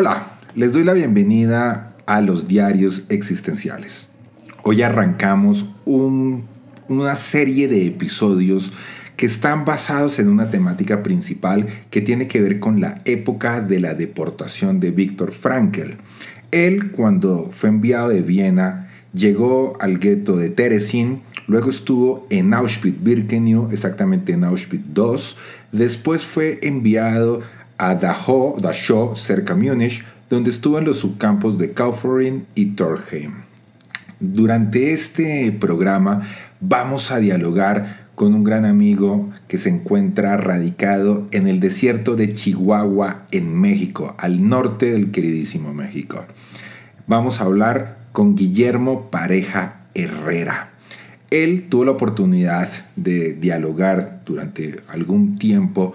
Hola, les doy la bienvenida a los diarios existenciales. Hoy arrancamos una serie de episodios que están basados en una temática principal que tiene que ver con la época de la deportación de Víctor Frankl. Él, cuando fue enviado de Viena, llegó al gueto de Terezin, luego estuvo en Auschwitz-Birkenau, exactamente en Auschwitz II, después fue enviado a Dachau, Dachau cerca Múnich, donde estuvo en los subcampos de Kaufering y Torheim. Durante este programa vamos a dialogar con un gran amigo que se encuentra radicado en el desierto de Chihuahua, en México, al norte del queridísimo México. Vamos a hablar con Guillermo Pareja Herrera. Él tuvo la oportunidad de dialogar durante algún tiempo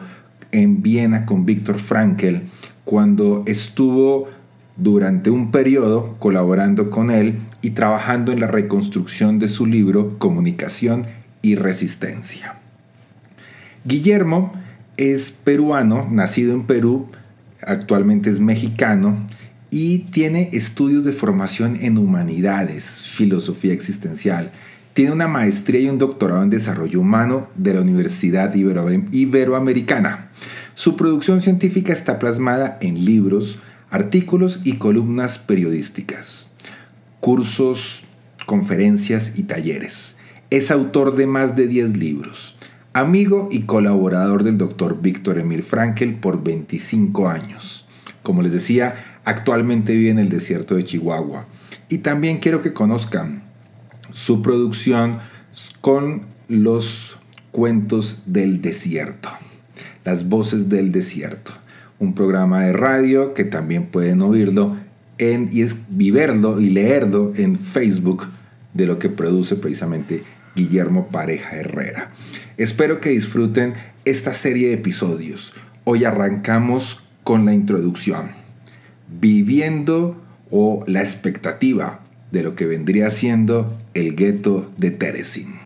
en Viena con Víctor Frankl cuando estuvo durante un periodo colaborando con él y trabajando en la reconstrucción de su libro Comunicación y Resistencia. Guillermo es peruano, nacido en Perú, actualmente es mexicano y tiene estudios de formación en humanidades, filosofía existencial. Tiene una maestría y un doctorado en desarrollo humano de la Universidad Iberoamericana. Su producción científica está plasmada en libros, artículos y columnas periodísticas, cursos, conferencias y talleres. Es autor de más de 10 libros. Amigo y colaborador del doctor Víctor Emil Frankl por 25 años. Como les decía, actualmente vive en el desierto de Chihuahua. Y también quiero que conozcan su producción con los cuentos del desierto. Las Voces del Desierto, un programa de radio que también pueden oírlo en, y es viverlo y leerlo en Facebook de lo que produce precisamente Guillermo Pareja Herrera. Espero que disfruten esta serie de episodios. Hoy arrancamos con la introducción, viviendo o la expectativa de lo que vendría siendo el gueto de Terezin.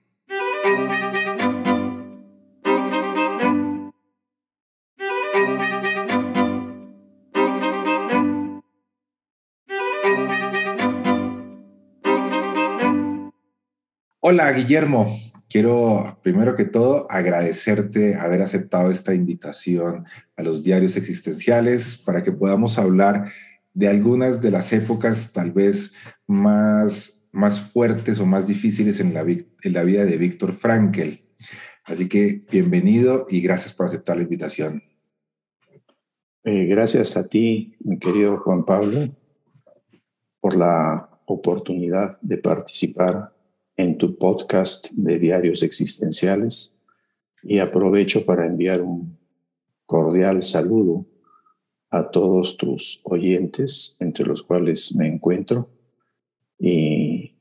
Hola Guillermo, quiero primero que todo agradecerte haber aceptado esta invitación a los diarios existenciales para que podamos hablar de algunas de las épocas tal vez más, más fuertes o más difíciles en la, vida de Víctor Frankel. Así que bienvenido y gracias por aceptar la invitación. Eh, gracias a ti, mi querido Juan Pablo, por la oportunidad de participar en tu podcast de diarios existenciales y aprovecho para enviar un cordial saludo a todos tus oyentes, entre los cuales me encuentro, y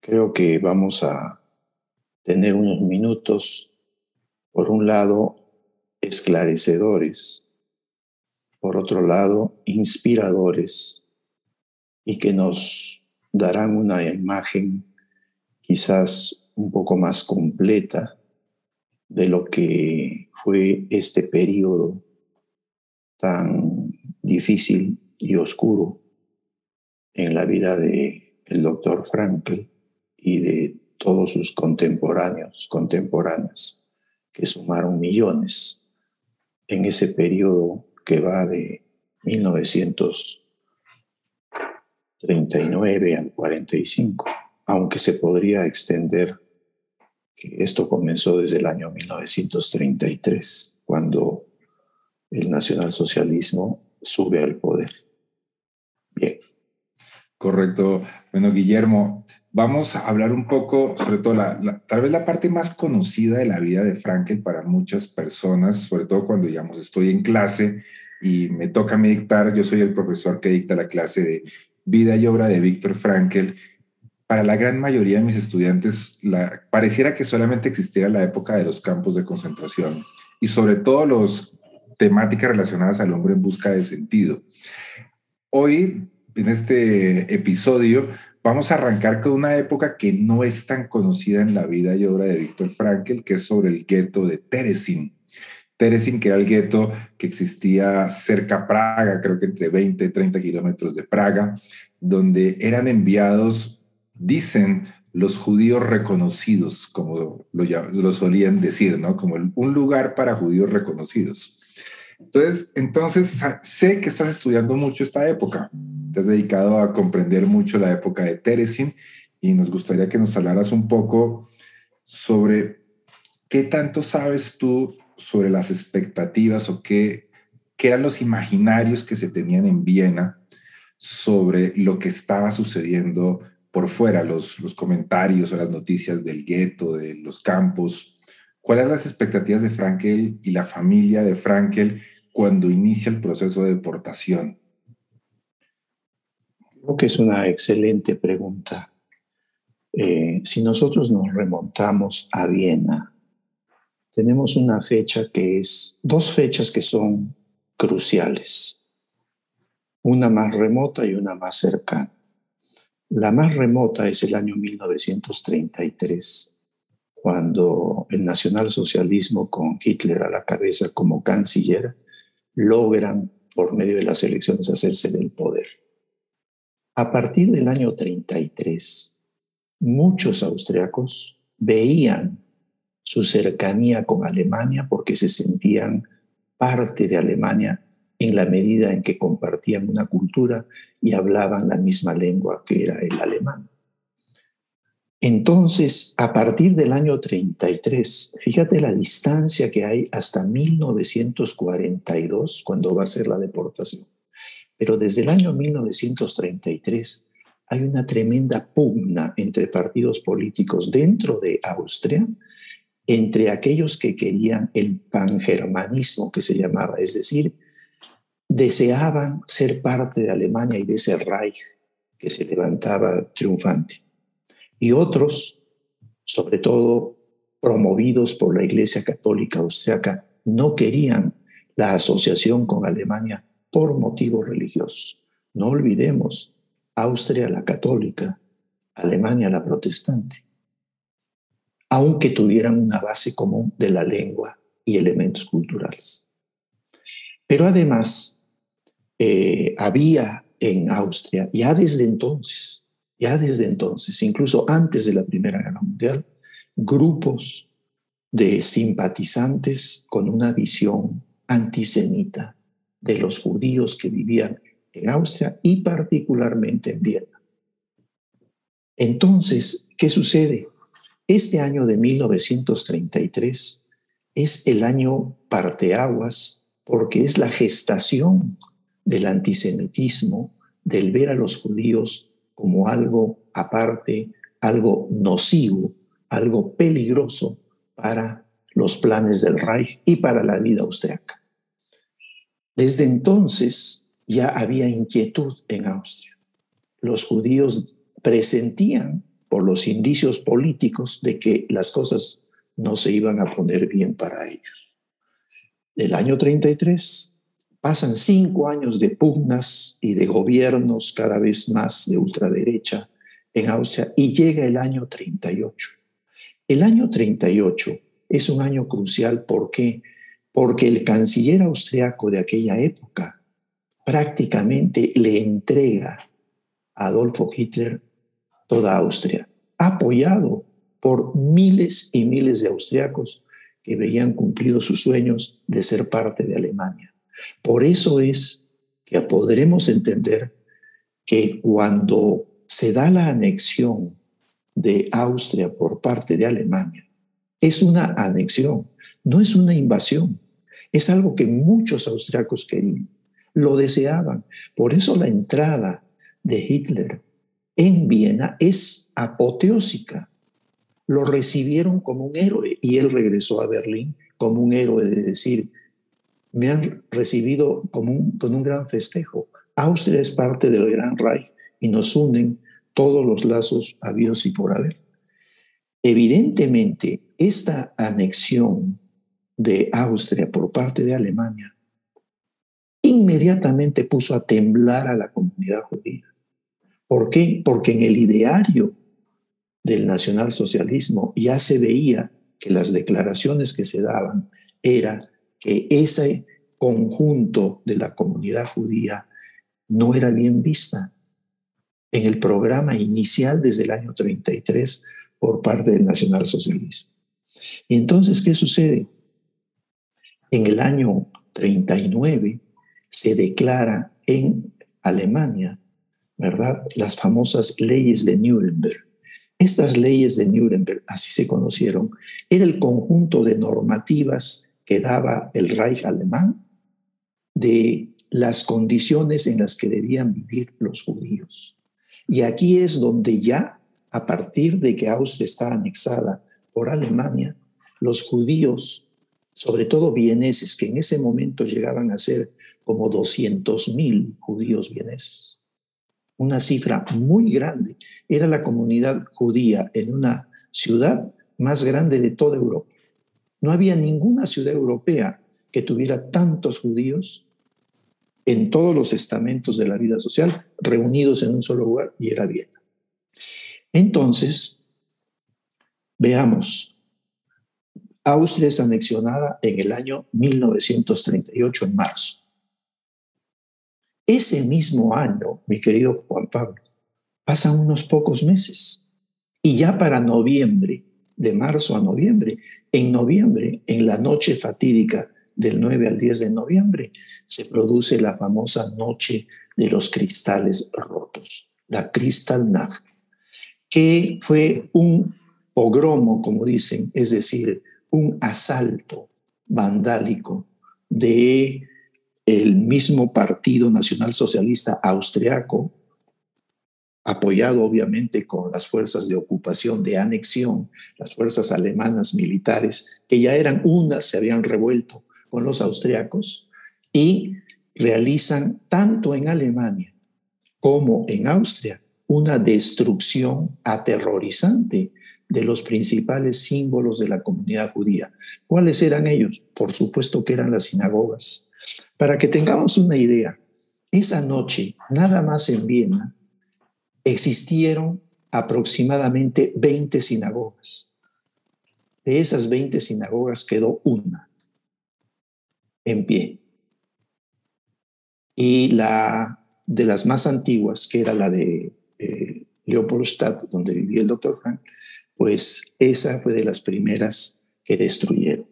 creo que vamos a tener unos minutos, por un lado, esclarecedores, por otro lado, inspiradores, y que nos darán una imagen quizás un poco más completa de lo que fue este periodo tan difícil y oscuro en la vida de el doctor Frankl y de todos sus contemporáneos, contemporáneas, que sumaron millones en ese periodo que va de 1939 al 45 aunque se podría extender que esto comenzó desde el año 1933, cuando el nacionalsocialismo sube al poder. Bien. Correcto. Bueno, Guillermo, vamos a hablar un poco, sobre todo, la, tal vez la parte más conocida de la vida de Frankel para muchas personas, sobre todo cuando, digamos, estoy en clase y me toca a dictar, yo soy el profesor que dicta la clase de vida y obra de Víctor Frankel. Para la gran mayoría de mis estudiantes, pareciera que solamente existiera la época de los campos de concentración y sobre todo las temáticas relacionadas al hombre en busca de sentido. Hoy, en este episodio, vamos a arrancar con una época que no es tan conocida en la vida y obra de Víctor Frankel, que es sobre el gueto de Terezin. Terezin, que era el gueto que existía cerca a Praga, creo que entre 20 y 30 kilómetros de Praga, donde eran enviados, dicen, los judíos reconocidos, como lo, lo solían decir, ¿no? Como un lugar para judíos reconocidos. Entonces, entonces, sé que estás estudiando mucho esta época. Te has dedicado a comprender mucho la época de Teresin y nos gustaría que nos hablaras un poco sobre qué tanto sabes tú sobre las expectativas o qué, qué eran los imaginarios que se tenían en Viena sobre lo que estaba sucediendo por fuera, los, los comentarios o las noticias del gueto, de los campos. ¿Cuáles las expectativas de Frankel y la familia de Frankel cuando inicia el proceso de deportación? Creo que es una excelente pregunta. Eh, si nosotros nos remontamos a Viena, tenemos una fecha que es, dos fechas que son cruciales, una más remota y una más cercana. La más remota es el año 1933, cuando el nacionalsocialismo con Hitler a la cabeza como canciller logran por medio de las elecciones hacerse del poder. A partir del año 33, muchos austriacos veían su cercanía con Alemania porque se sentían parte de Alemania en la medida en que compartían una cultura y hablaban la misma lengua que era el alemán. Entonces, a partir del año 33, fíjate la distancia que hay hasta 1942, cuando va a ser la deportación. Pero desde el año 1933 hay una tremenda pugna entre partidos políticos dentro de Austria, entre aquellos que querían el pangermanismo que se llamaba, es decir, deseaban ser parte de Alemania y de ese Reich que se levantaba triunfante. Y otros, sobre todo promovidos por la Iglesia Católica Austriaca, no querían la asociación con Alemania por motivos religiosos. No olvidemos, Austria la católica, Alemania la protestante, aunque tuvieran una base común de la lengua y elementos culturales. Pero además, eh, había en Austria, ya desde entonces, ya desde entonces, incluso antes de la Primera Guerra Mundial, grupos de simpatizantes con una visión antisemita de los judíos que vivían en Austria y particularmente en Viena. Entonces, ¿qué sucede? Este año de 1933 es el año parteaguas porque es la gestación del antisemitismo, del ver a los judíos como algo aparte, algo nocivo, algo peligroso para los planes del Reich y para la vida austriaca. Desde entonces ya había inquietud en Austria. Los judíos presentían por los indicios políticos de que las cosas no se iban a poner bien para ellos. Del año 33 Pasan cinco años de pugnas y de gobiernos cada vez más de ultraderecha en Austria y llega el año 38. El año 38 es un año crucial, ¿por qué? Porque el canciller austriaco de aquella época prácticamente le entrega a Adolfo Hitler toda Austria, apoyado por miles y miles de austriacos que veían cumplidos sus sueños de ser parte de Alemania. Por eso es que podremos entender que cuando se da la anexión de Austria por parte de Alemania, es una anexión, no es una invasión. Es algo que muchos austriacos querían, lo deseaban. Por eso la entrada de Hitler en Viena es apoteósica. Lo recibieron como un héroe y él regresó a Berlín como un héroe de decir, me han recibido con un gran festejo. Austria es parte del Gran Reich y nos unen todos los lazos habidos y por haber. Evidentemente, esta anexión de Austria por parte de Alemania inmediatamente puso a temblar a la comunidad judía. ¿Por qué? Porque en el ideario del nacionalsocialismo ya se veía que las declaraciones que se daban era que ese conjunto de la comunidad judía no era bien vista en el programa inicial desde el año 33 por parte del nacionalsocialismo. Y entonces, ¿qué sucede? En el año 39 se declara en Alemania, ¿verdad? Las famosas leyes de Nuremberg. Estas leyes de Nuremberg, así se conocieron, era el conjunto de normativas que daba el Reich alemán de las condiciones en las que debían vivir los judíos. Y aquí es donde ya, a partir de que Austria está anexada por Alemania, los judíos, sobre todo vieneses, que en ese momento llegaban a ser como 200.000 judíos vieneses, una cifra muy grande, era la comunidad judía en una ciudad más grande de toda Europa. No había ninguna ciudad europea que tuviera tantos judíos en todos los estamentos de la vida social reunidos en un solo lugar y era Viena. Entonces, veamos, Austria es anexionada en el año 1938, en marzo. Ese mismo año, mi querido Juan Pablo, pasan unos pocos meses y ya para noviembre, de marzo a noviembre, en noviembre, en la noche fatídica del 9 al 10 de noviembre, se produce la famosa Noche de los Cristales Rotos, la Kristallnacht, que fue un pogromo, como dicen, es decir, un asalto vandálico de el mismo Partido Nacional Socialista Austriaco, apoyado obviamente con las fuerzas de ocupación, de anexión, las fuerzas alemanas militares, que ya eran unas, se habían revuelto con los austriacos y realizan tanto en Alemania como en Austria una destrucción aterrorizante de los principales símbolos de la comunidad judía. ¿Cuáles eran ellos? Por supuesto que eran las sinagogas. Para que tengamos una idea, esa noche, nada más en Viena, existieron aproximadamente 20 sinagogas. De esas 20 sinagogas quedó una en pie. Y la de las más antiguas, que era la de eh, Leopoldstadt, donde vivía el doctor Frank, pues esa fue de las primeras que destruyeron.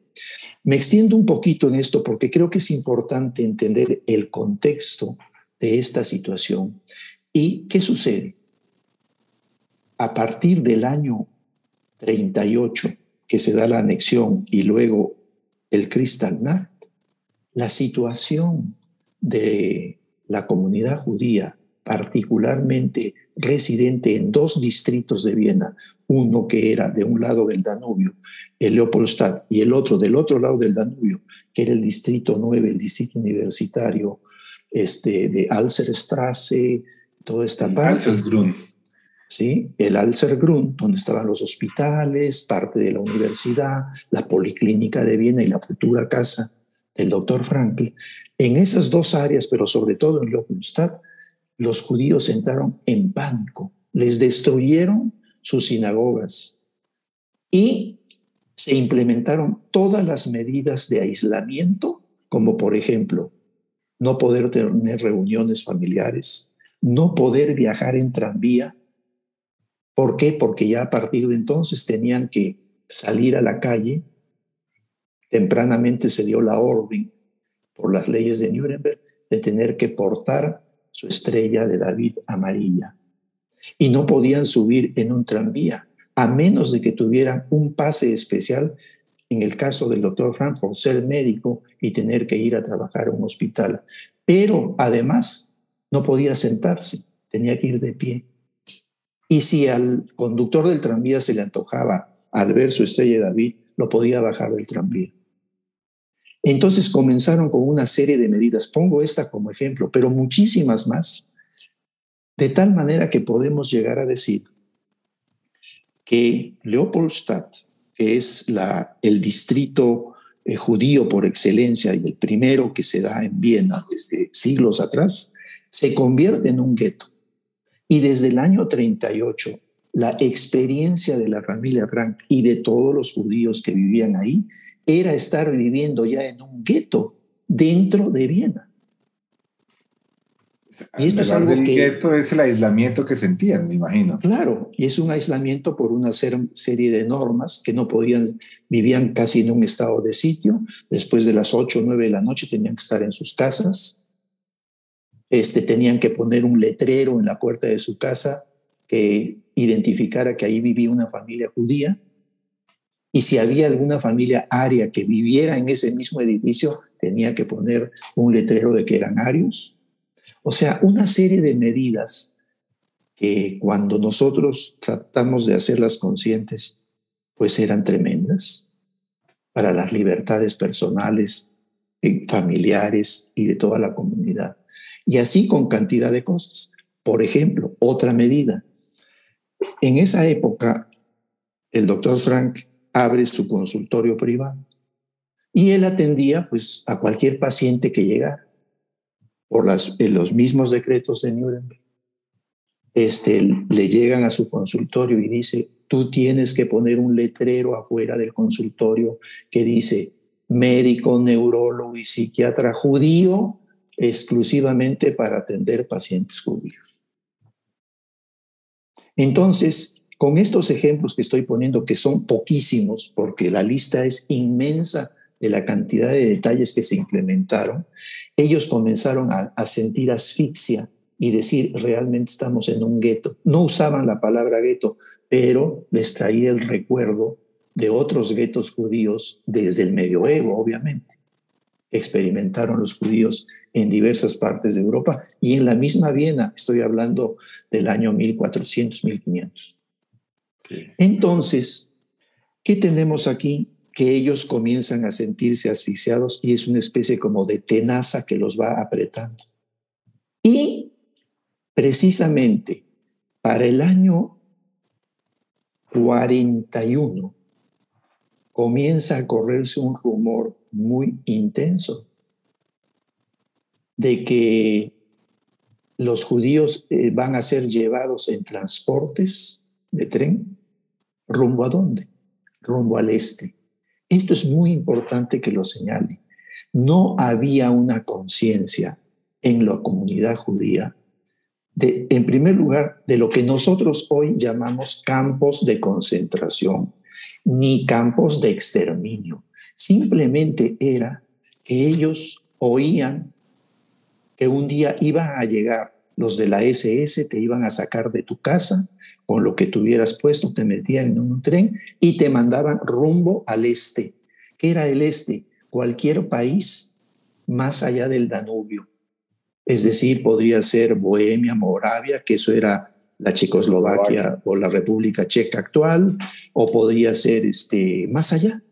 Me extiendo un poquito en esto porque creo que es importante entender el contexto de esta situación. ¿Y qué sucede? A partir del año 38, que se da la anexión y luego el Kristallnacht, la situación de la comunidad judía, particularmente residente en dos distritos de Viena, uno que era de un lado del Danubio, el Leopoldstadt, y el otro del otro lado del Danubio, que era el distrito 9, el distrito universitario este, de Alserstrasse, toda esta parte. ¿sí? El Alsergrund, donde estaban los hospitales, parte de la universidad, la policlínica de Viena y la futura casa el doctor Frankl, en esas dos áreas, pero sobre todo en Leopoldstadt, los judíos entraron en pánico, les destruyeron sus sinagogas y se implementaron todas las medidas de aislamiento, como por ejemplo, no poder tener reuniones familiares, no poder viajar en tranvía. ¿Por qué? Porque ya a partir de entonces tenían que salir a la calle tempranamente se dio la orden por las leyes de Nuremberg de tener que portar su estrella de David amarilla. Y no podían subir en un tranvía, a menos de que tuvieran un pase especial, en el caso del doctor Frank, por ser médico y tener que ir a trabajar a un hospital. Pero además no podía sentarse, tenía que ir de pie. Y si al conductor del tranvía se le antojaba al ver su estrella de David, lo podía bajar del tranvía. Entonces comenzaron con una serie de medidas. Pongo esta como ejemplo, pero muchísimas más. De tal manera que podemos llegar a decir que Leopoldstadt, que es el distrito eh, judío por excelencia y el primero que se da en Viena desde siglos atrás, se convierte en un gueto. Y desde el año 38, la experiencia de la familia Frank y de todos los judíos que vivían ahí era estar viviendo ya en un gueto dentro de Viena. Y esto es algo que... Gueto es el aislamiento que sentían, me imagino. Claro, y es un aislamiento por una serie de normas que no podían, vivían casi en un estado de sitio. Después de las 8 o 9 de la noche tenían que estar en sus casas. Este, tenían que poner un letrero en la puerta de su casa que identificara que ahí vivía una familia judía. Y si había alguna familia aria que viviera en ese mismo edificio, tenía que poner un letrero de que eran arios. O sea, una serie de medidas que cuando nosotros tratamos de hacerlas conscientes, pues eran tremendas para las libertades personales, eh, familiares y de toda la comunidad. Y así con cantidad de cosas. Por ejemplo, otra medida. En esa época, el doctor Frank abre su consultorio privado y él atendía pues a cualquier paciente que llegara por las, los mismos decretos de Nuremberg. Este, le llegan a su consultorio y dice, tú tienes que poner un letrero afuera del consultorio que dice médico, neurólogo y psiquiatra judío exclusivamente para atender pacientes judíos. Entonces, con estos ejemplos que estoy poniendo, que son poquísimos, porque la lista es inmensa de la cantidad de detalles que se implementaron, ellos comenzaron a, a sentir asfixia y decir, realmente estamos en un gueto. No usaban la palabra gueto, pero les traía el recuerdo de otros guetos judíos desde el medioevo, obviamente. Experimentaron los judíos en diversas partes de Europa y en la misma Viena, estoy hablando del año 1400, 1500. Entonces, ¿qué tenemos aquí? Que ellos comienzan a sentirse asfixiados y es una especie como de tenaza que los va apretando. Y precisamente para el año 41 comienza a correrse un rumor muy intenso de que los judíos eh, van a ser llevados en transportes de tren rumbo a dónde? Rumbo al este. Esto es muy importante que lo señale. No había una conciencia en la comunidad judía de, en primer lugar, de lo que nosotros hoy llamamos campos de concentración, ni campos de exterminio. Simplemente era que ellos oían que un día iban a llegar los de la SS, te iban a sacar de tu casa con lo que tuvieras puesto, te metían en un tren y te mandaban rumbo al este. ¿Qué era el este? Cualquier país más allá del Danubio. Es decir, podría ser Bohemia, Moravia, que eso era la Checoslovaquia o la República Checa actual, o podría ser este, más allá.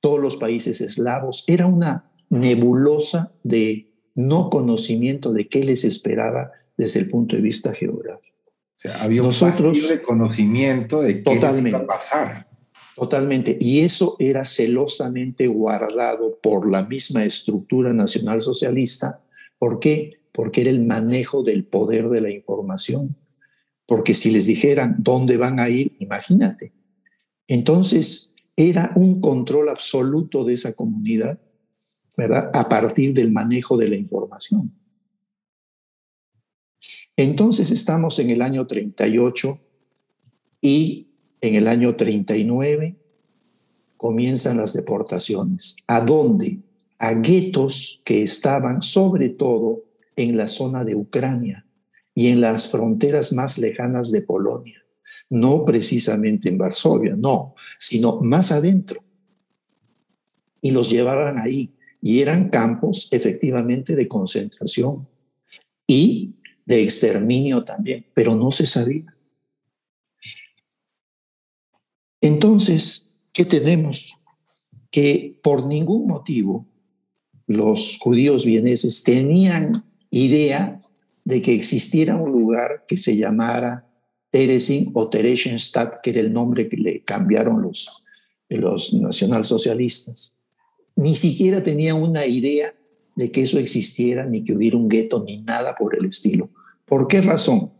Todos los países eslavos. Era una nebulosa de no conocimiento de qué les esperaba desde el punto de vista geográfico. O sea, había un de conocimiento de qué iba a pasar. Totalmente. Y eso era celosamente guardado por la misma estructura nacional socialista. ¿Por qué? Porque era el manejo del poder de la información. Porque si les dijeran dónde van a ir, imagínate. Entonces, era un control absoluto de esa comunidad a partir del manejo de la información. Entonces estamos en el año 38 y en el año 39 comienzan las deportaciones. ¿A dónde? A guetos que estaban sobre todo en la zona de Ucrania y en las fronteras más lejanas de Polonia. No precisamente en Varsovia, no, sino más adentro. Y los llevaban ahí y eran campos efectivamente de concentración. Y de exterminio también, pero no se sabía. Entonces, ¿qué tenemos? Que por ningún motivo los judíos vieneses tenían idea de que existiera un lugar que se llamara Teresin o Theresienstadt, que era el nombre que le cambiaron los, los nacionalsocialistas. Ni siquiera tenían una idea de que eso existiera, ni que hubiera un gueto, ni nada por el estilo. ¿Por qué razón?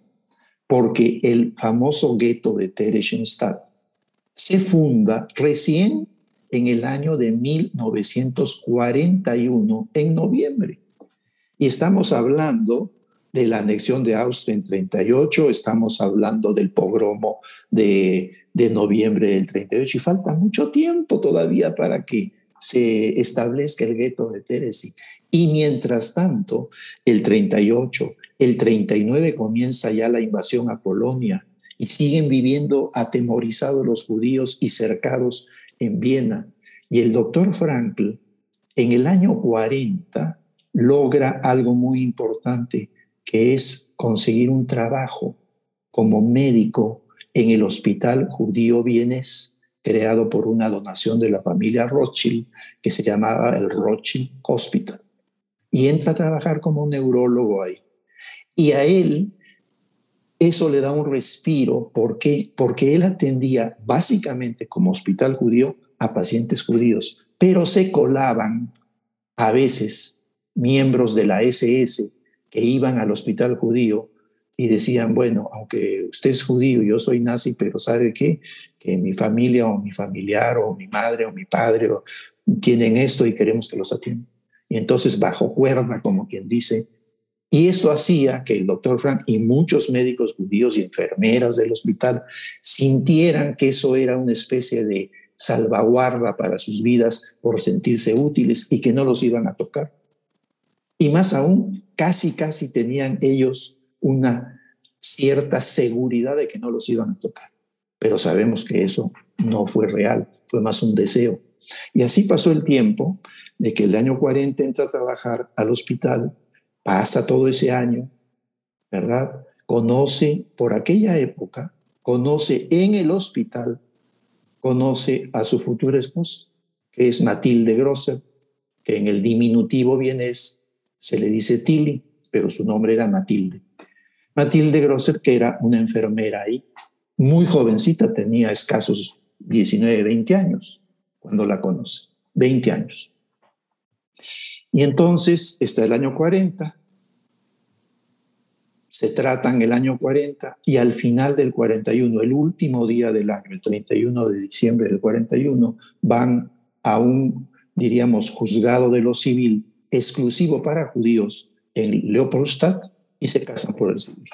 Porque el famoso gueto de Theresienstadt se funda recién en el año de 1941, en noviembre. Y estamos hablando de la anexión de Austria en 38, estamos hablando del pogromo de, de noviembre del 38 y falta mucho tiempo todavía para que se establezca el gueto de Teresi. Y mientras tanto, el 38, el 39 comienza ya la invasión a Polonia y siguen viviendo atemorizados los judíos y cercados en Viena. Y el doctor Frankl, en el año 40, logra algo muy importante, que es conseguir un trabajo como médico en el hospital judío vienes creado por una donación de la familia Rothschild, que se llamaba el Rothschild Hospital. Y entra a trabajar como neurólogo ahí. Y a él eso le da un respiro. ¿Por qué? Porque él atendía básicamente como hospital judío a pacientes judíos, pero se colaban a veces miembros de la SS que iban al hospital judío y decían, bueno, aunque usted es judío, yo soy nazi, pero ¿sabe qué? Que mi familia o mi familiar o mi madre o mi padre tienen esto y queremos que los atiendan. Y entonces bajo cuerda, como quien dice, y esto hacía que el doctor Frank y muchos médicos judíos y enfermeras del hospital sintieran que eso era una especie de salvaguarda para sus vidas por sentirse útiles y que no los iban a tocar. Y más aún, casi, casi tenían ellos una cierta seguridad de que no los iban a tocar. Pero sabemos que eso no fue real, fue más un deseo. Y así pasó el tiempo de que el año 40 entra a trabajar al hospital, pasa todo ese año, ¿verdad? Conoce por aquella época, conoce en el hospital, conoce a su futura esposa, que es Matilde Grosser, que en el diminutivo vienes se le dice Tilly, pero su nombre era Matilde. Matilde Grosser, que era una enfermera ahí, muy jovencita, tenía escasos 19, 20 años cuando la conoce, 20 años. Y entonces está el año 40, se tratan el año 40 y al final del 41, el último día del año, el 31 de diciembre del 41, van a un, diríamos, juzgado de lo civil exclusivo para judíos en Leopoldstadt y se casan por el civil.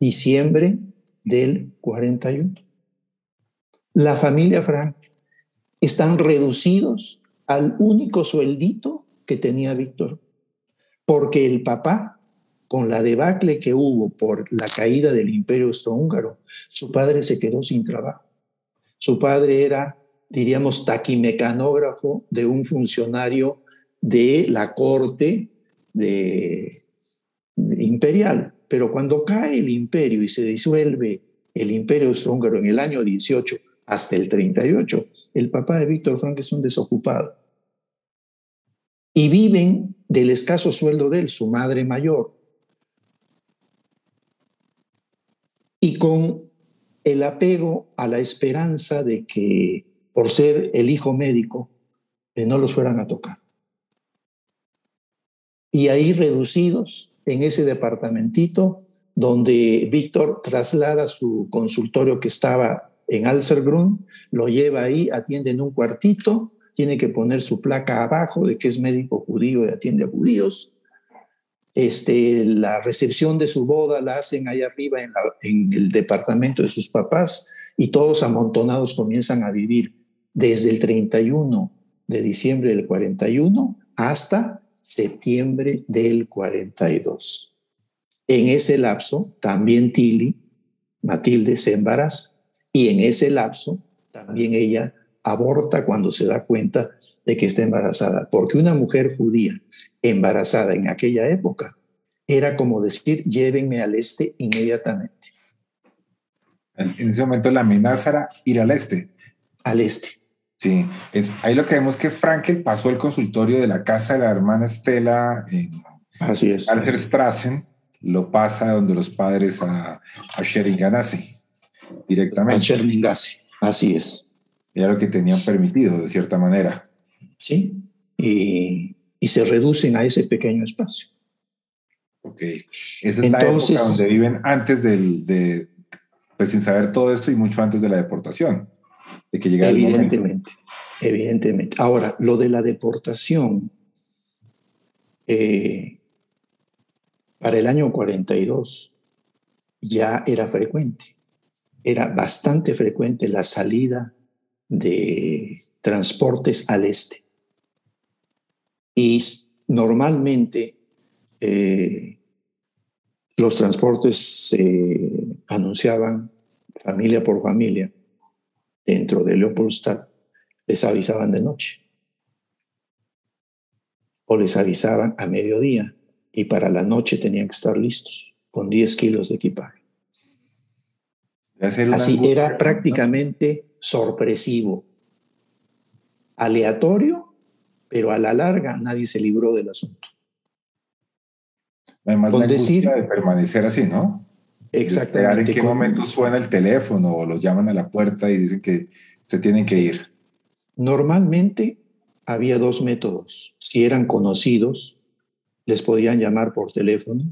Diciembre del 41. La familia Frank están reducidos al único sueldito que tenía Víctor, porque el papá, con la debacle que hubo por la caída del imperio austrohúngaro, su padre se quedó sin trabajo. Su padre era, diríamos, taquimecanógrafo de un funcionario de la corte de, imperial. Pero cuando cae el imperio y se disuelve el imperio austrohúngaro en el año 18 hasta el 38, el papá de Víctor Frank es un desocupado. Y viven del escaso sueldo de él, su madre mayor. Y con el apego a la esperanza de que por ser el hijo médico, no los fueran a tocar y ahí reducidos en ese departamentito donde Víctor traslada su consultorio que estaba en Alsergrund, lo lleva ahí, atiende en un cuartito, tiene que poner su placa abajo de que es médico judío y atiende a judíos. Este, la recepción de su boda la hacen ahí arriba en, en el departamento de sus papás y todos amontonados comienzan a vivir desde el 31 de diciembre del 41 hasta septiembre del 42. En ese lapso, también Tilly, Matilde, se embaraza y en ese lapso también ella aborta cuando se da cuenta de que está embarazada, porque una mujer judía embarazada en aquella época era como decir, llévenme al este inmediatamente. En ese momento la amenaza era ir al este. Al este. Sí, es, ahí lo que vemos que Frankel pasó el consultorio de la casa de la hermana Estela en Así es. Lo pasa donde los padres a, a Sheringanase directamente. A Sheringanase, así es. Era lo que tenían permitido, de cierta manera. Sí, y, y se reducen a ese pequeño espacio. Ok. Esa es la época donde viven antes del, de, pues sin saber todo esto y mucho antes de la deportación, de que llegara Evidentemente, evidentemente. Ahora, lo de la deportación, eh, para el año 42 ya era frecuente, era bastante frecuente la salida de transportes al este. Y normalmente eh, los transportes se anunciaban familia por familia dentro de Leopoldstadt, les avisaban de noche o les avisaban a mediodía y para la noche tenían que estar listos con 10 kilos de equipaje. Así era prácticamente sorpresivo, aleatorio, pero a la larga nadie se libró del asunto. Además, la decir, de permanecer así, ¿no? Exactamente. en qué momento suena el teléfono o los llaman a la puerta y dicen que se tienen que ir. Normalmente había dos métodos. Si eran conocidos, les podían llamar por teléfono,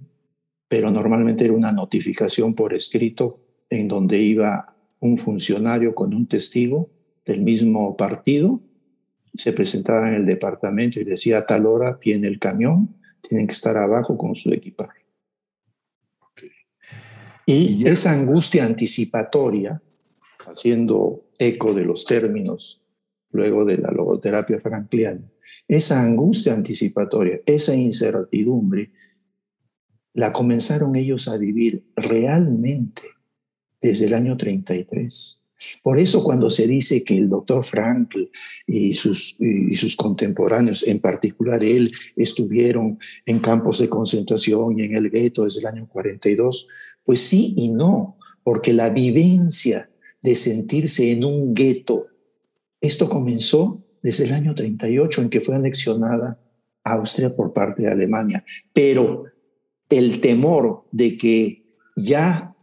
pero normalmente era una notificación por escrito en donde iba un funcionario con un testigo del mismo partido, se presentaba en el departamento y decía a tal hora viene el camión, tienen que estar abajo con su equipaje. Y, esa angustia anticipatoria, haciendo eco de los términos luego de la logoterapia frankliana, esa angustia anticipatoria, esa incertidumbre, la comenzaron ellos a vivir realmente desde el año 33. Por eso cuando se dice que el doctor Frankl y sus, y sus contemporáneos, en particular él, estuvieron en campos de concentración y en el gueto desde el año 42, pues sí y no, porque la vivencia de sentirse en un gueto, esto comenzó desde el año 38 en que fue anexionada Austria por parte de Alemania, pero el temor de que ya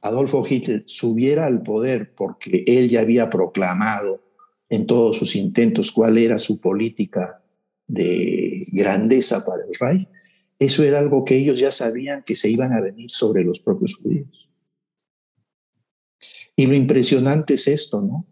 Adolfo Hitler subiera al poder porque él ya había proclamado en todos sus intentos cuál era su política de grandeza para el Reich, eso era algo que ellos ya sabían que se iban a venir sobre los propios judíos. Y lo impresionante es esto, ¿no?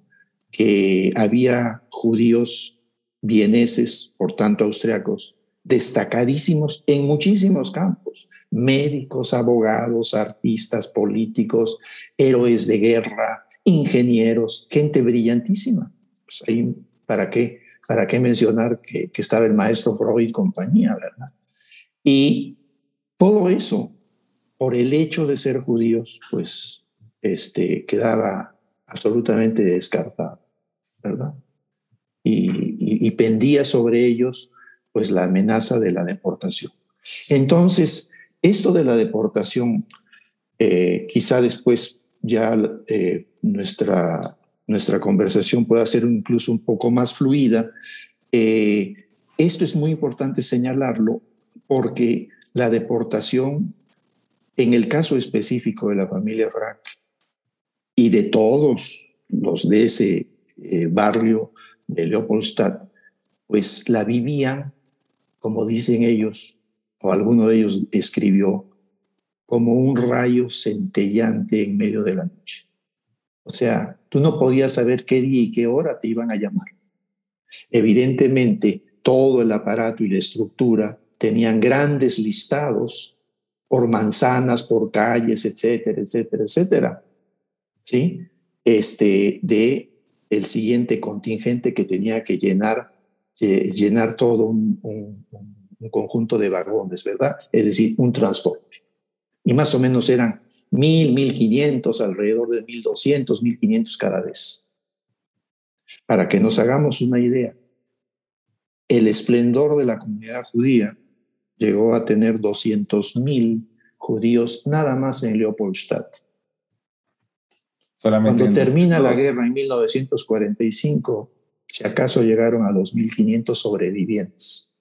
Que había judíos vieneses, por tanto austriacos, destacadísimos en muchísimos campos médicos, abogados, artistas, políticos, héroes de guerra, ingenieros, gente brillantísima. Pues ¿para qué? ¿Para qué mencionar que, estaba el maestro Freud y compañía, verdad? Y todo eso, por el hecho de ser judíos, pues este, quedaba absolutamente descartado, ¿verdad? Y, y pendía sobre ellos pues la amenaza de la deportación. Entonces, esto de la deportación, eh, quizá después ya eh, nuestra, nuestra conversación pueda ser incluso un poco más fluida. Eh, esto es muy importante señalarlo porque la deportación, en el caso específico de la familia Frank y de todos los de ese barrio de Leopoldstadt, pues la vivían, como dicen ellos, o alguno de ellos escribió, como un rayo centellante en medio de la noche. O sea, tú no podías saber qué día y qué hora te iban a llamar. Evidentemente, todo el aparato y la estructura tenían grandes listados por manzanas, por calles, etcétera, etcétera, etcétera. ¿Sí? Este, de el siguiente contingente que tenía que llenar, eh, llenar todo un un conjunto de vagones, ¿verdad? Es decir, un transporte. Y más o menos eran mil, mil quinientos, alrededor de mil doscientos, mil quinientos cada vez. Para que nos hagamos una idea, el esplendor de la comunidad judía llegó a tener 200.000 judíos nada más en Leopoldstadt. Cuando termina la guerra en 1945, si acaso llegaron a 2.500 sobrevivientes,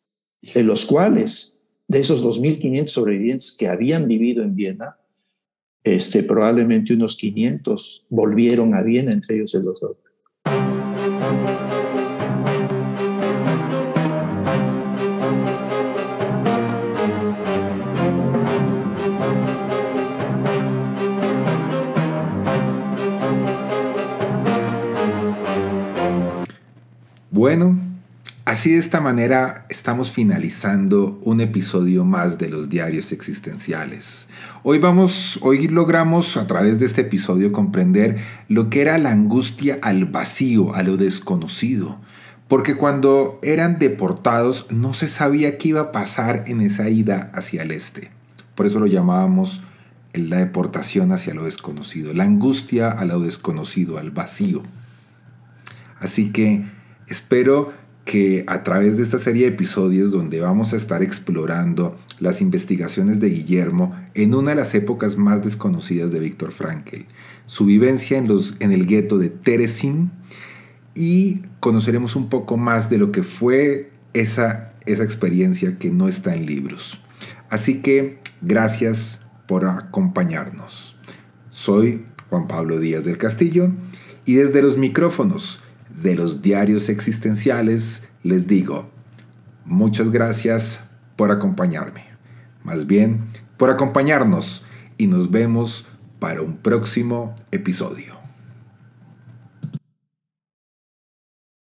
de los cuales, de esos 2.500 sobrevivientes que habían vivido en Viena, este, probablemente unos 500 volvieron a Viena, entre ellos el doctor. Bueno, así de esta manera estamos finalizando un episodio más de los diarios existenciales. Hoy vamos, hoy logramos a través de este episodio comprender lo que era la angustia al vacío, a lo desconocido, porque cuando eran deportados no se sabía qué iba a pasar en esa ida hacia el este. Por eso lo llamábamos la deportación hacia lo desconocido, la angustia a lo desconocido, al vacío. Así que Espero que a través de esta serie de episodios donde vamos a estar explorando las investigaciones de Guillermo en una de las épocas más desconocidas de Víctor Frankl, su vivencia en, los, en el gueto de Teresin y conoceremos un poco más de lo que fue esa, esa experiencia que no está en libros. Así que gracias por acompañarnos. Soy Juan Pablo Díaz del Castillo y desde los micrófonos de los diarios existenciales, les digo, muchas gracias por acompañarme. Más bien, por acompañarnos y nos vemos para un próximo episodio.